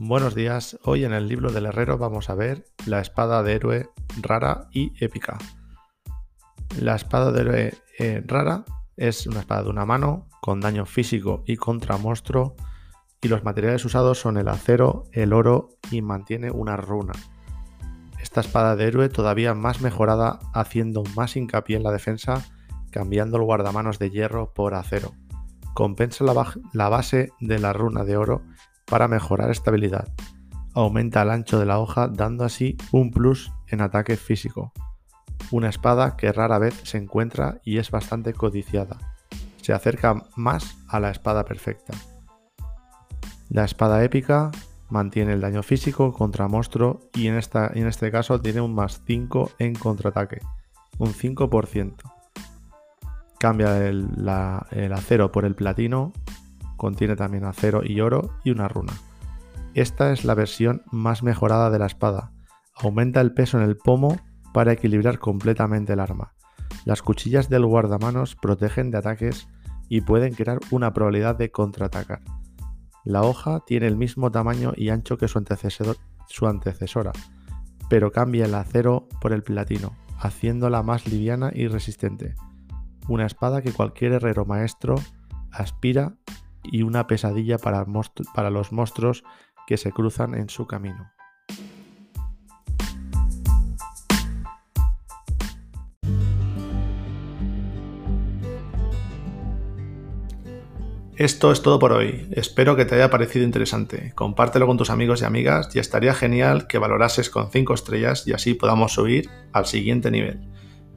Buenos días, hoy en el libro del herrero vamos a ver la espada de héroe rara y épica. La espada de héroe eh, rara es una espada de una mano con daño físico y contra monstruo y los materiales usados son el acero, el oro y mantiene una runa. Esta espada de héroe todavía más mejorada haciendo más hincapié en la defensa cambiando el guardamanos de hierro por acero. Compensa la, la base de la runa de oro para mejorar estabilidad. Aumenta el ancho de la hoja dando así un plus en ataque físico. Una espada que rara vez se encuentra y es bastante codiciada. Se acerca más a la espada perfecta. La espada épica mantiene el daño físico contra monstruo y en, esta, en este caso tiene un más 5 en contraataque, un 5%. Cambia el, el acero por el platino Contiene también acero y oro y una runa. Esta es la versión más mejorada de la espada. Aumenta el peso en el pomo para equilibrar completamente el arma. Las cuchillas del guardamanos protegen de ataques y pueden crear una probabilidad de contraatacar. La hoja tiene el mismo tamaño y ancho que su, su antecesora, pero cambia el acero por el platino, haciéndola más liviana y resistente. Una espada que cualquier herrero maestro aspira y una pesadilla para, los monstruos que se cruzan en su camino. Esto es todo por hoy. Espero que te haya parecido interesante. Compártelo con tus amigos y amigas y estaría genial que valorases con 5 estrellas y así podamos subir al siguiente nivel.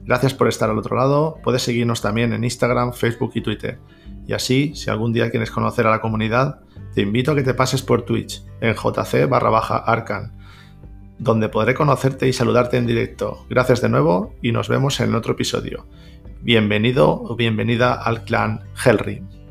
Gracias por estar al otro lado. Puedes seguirnos también en Instagram, Facebook y Twitter. Y así, si algún día quieres conocer a la comunidad, te invito a que te pases por Twitch en jc barra baja arcan, donde podré conocerte y saludarte en directo. Gracias de nuevo y nos vemos en otro episodio. Bienvenido o bienvenida al clan Hellrim.